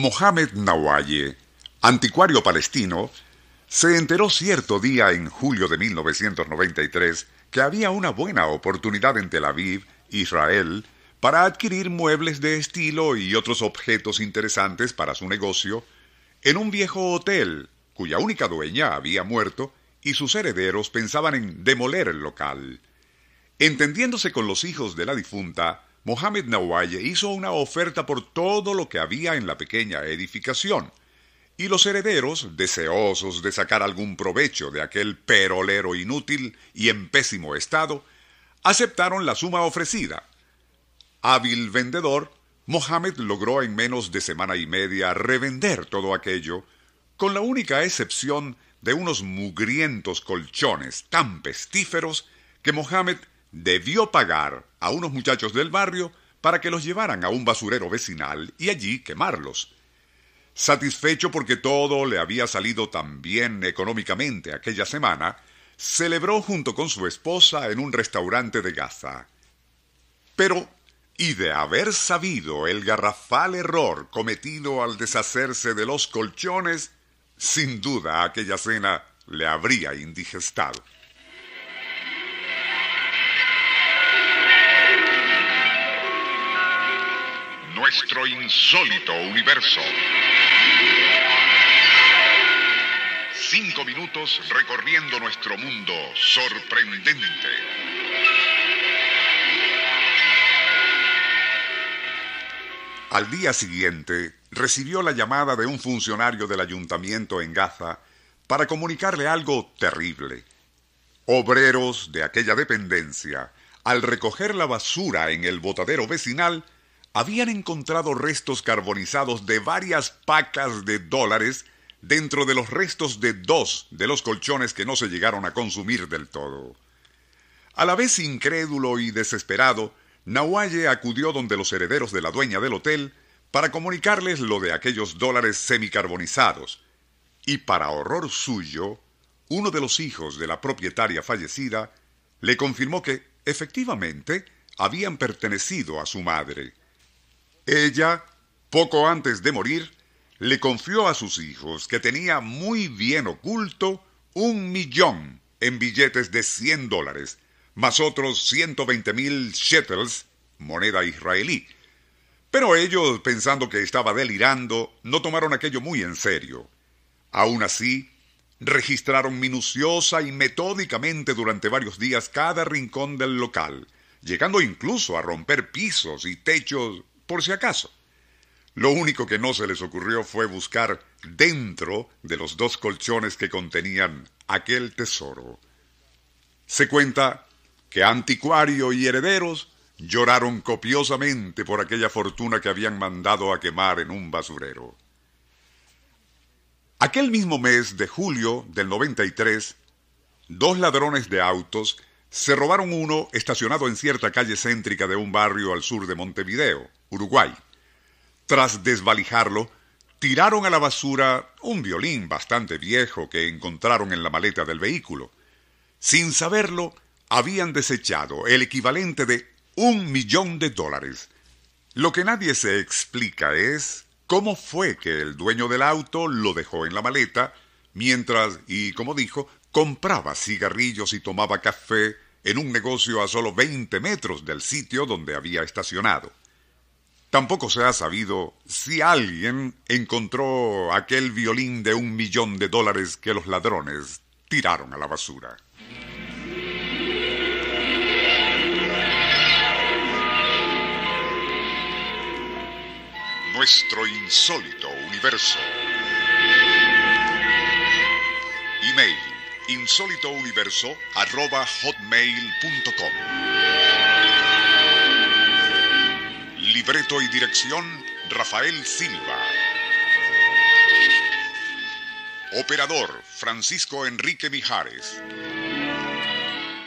Mohamed Nawaye, anticuario palestino, se enteró cierto día en julio de 1993 que había una buena oportunidad en Tel Aviv, Israel, para adquirir muebles de estilo y otros objetos interesantes para su negocio en un viejo hotel cuya única dueña había muerto y sus herederos pensaban en demoler el local. Entendiéndose con los hijos de la difunta, Mohamed Nawaye hizo una oferta por todo lo que había en la pequeña edificación, y los herederos, deseosos de sacar algún provecho de aquel perolero inútil y en pésimo estado, aceptaron la suma ofrecida. Hábil vendedor, Mohamed logró en menos de semana y media revender todo aquello, con la única excepción de unos mugrientos colchones tan pestíferos que Mohamed debió pagar a unos muchachos del barrio para que los llevaran a un basurero vecinal y allí quemarlos. Satisfecho porque todo le había salido tan bien económicamente aquella semana, celebró junto con su esposa en un restaurante de Gaza. Pero, y de haber sabido el garrafal error cometido al deshacerse de los colchones, sin duda aquella cena le habría indigestado. Nuestro insólito universo. Cinco minutos recorriendo nuestro mundo sorprendente. Al día siguiente, recibió la llamada de un funcionario del ayuntamiento en Gaza para comunicarle algo terrible. Obreros de aquella dependencia, al recoger la basura en el botadero vecinal, habían encontrado restos carbonizados de varias pacas de dólares dentro de los restos de dos de los colchones que no se llegaron a consumir del todo. A la vez incrédulo y desesperado, Nahuaye acudió donde los herederos de la dueña del hotel para comunicarles lo de aquellos dólares semicarbonizados, y para horror suyo, uno de los hijos de la propietaria fallecida le confirmó que, efectivamente, habían pertenecido a su madre. Ella, poco antes de morir, le confió a sus hijos que tenía muy bien oculto un millón en billetes de 100 dólares, más otros 120 mil shekels, moneda israelí. Pero ellos, pensando que estaba delirando, no tomaron aquello muy en serio. Aún así, registraron minuciosa y metódicamente durante varios días cada rincón del local, llegando incluso a romper pisos y techos por si acaso. Lo único que no se les ocurrió fue buscar dentro de los dos colchones que contenían aquel tesoro. Se cuenta que anticuario y herederos lloraron copiosamente por aquella fortuna que habían mandado a quemar en un basurero. Aquel mismo mes de julio del 93, dos ladrones de autos se robaron uno estacionado en cierta calle céntrica de un barrio al sur de Montevideo. Uruguay. Tras desvalijarlo, tiraron a la basura un violín bastante viejo que encontraron en la maleta del vehículo. Sin saberlo, habían desechado el equivalente de un millón de dólares. Lo que nadie se explica es cómo fue que el dueño del auto lo dejó en la maleta, mientras, y como dijo, compraba cigarrillos y tomaba café en un negocio a solo 20 metros del sitio donde había estacionado. Tampoco se ha sabido si alguien encontró aquel violín de un millón de dólares que los ladrones tiraron a la basura. Nuestro insólito universo. Email insólitouniverso.com Libreto y dirección, Rafael Silva. Operador, Francisco Enrique Mijares.